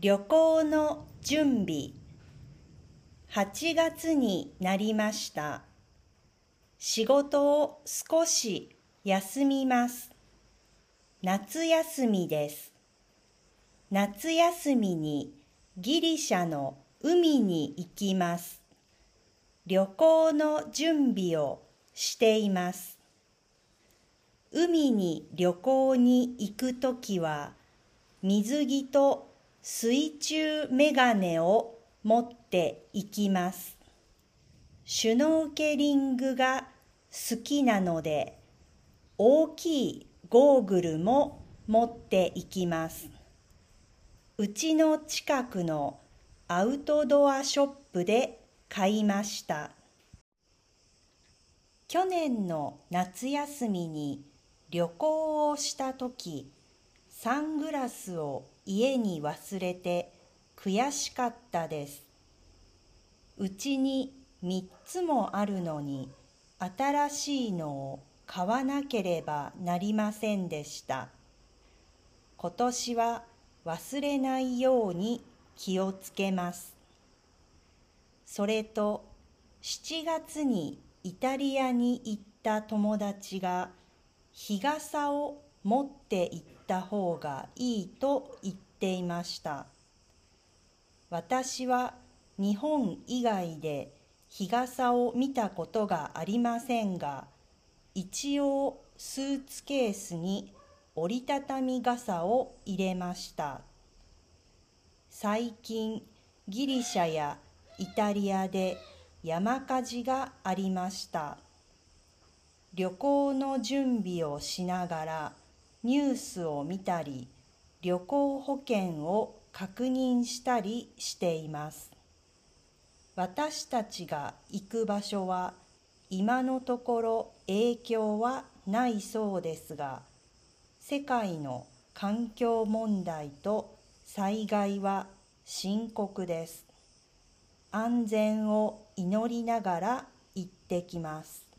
旅行の準備。8月になりました。仕事を少し休みます。夏休みです。夏休みにギリシャの海に行きます。旅行の準備をしています。海に旅行に行くときは水着と水中メガネを持っていきます。シュノーケリングが好きなので大きいゴーグルも持っていきます。うちの近くのアウトドアショップで買いました。去年の夏休みに旅行をした時サングラスを家に忘れて悔しかったです。うちに3つもあるのに新しいのを買わなければなりませんでした。今年は忘れないように気をつけます。それと7月にイタリアに行った友達が日傘を持って行った方がいいと言っていました。私は日本以外で日傘を見たことがありませんが一応スーツケースに折りたたみ傘を入れました。最近ギリシャやイタリアで山火事がありました。旅行の準備をしながらニュースを見たり旅行保険を確認したりしています。私たちが行く場所は今のところ影響はないそうですが世界の環境問題と災害は深刻です。安全を祈りながら行ってきます。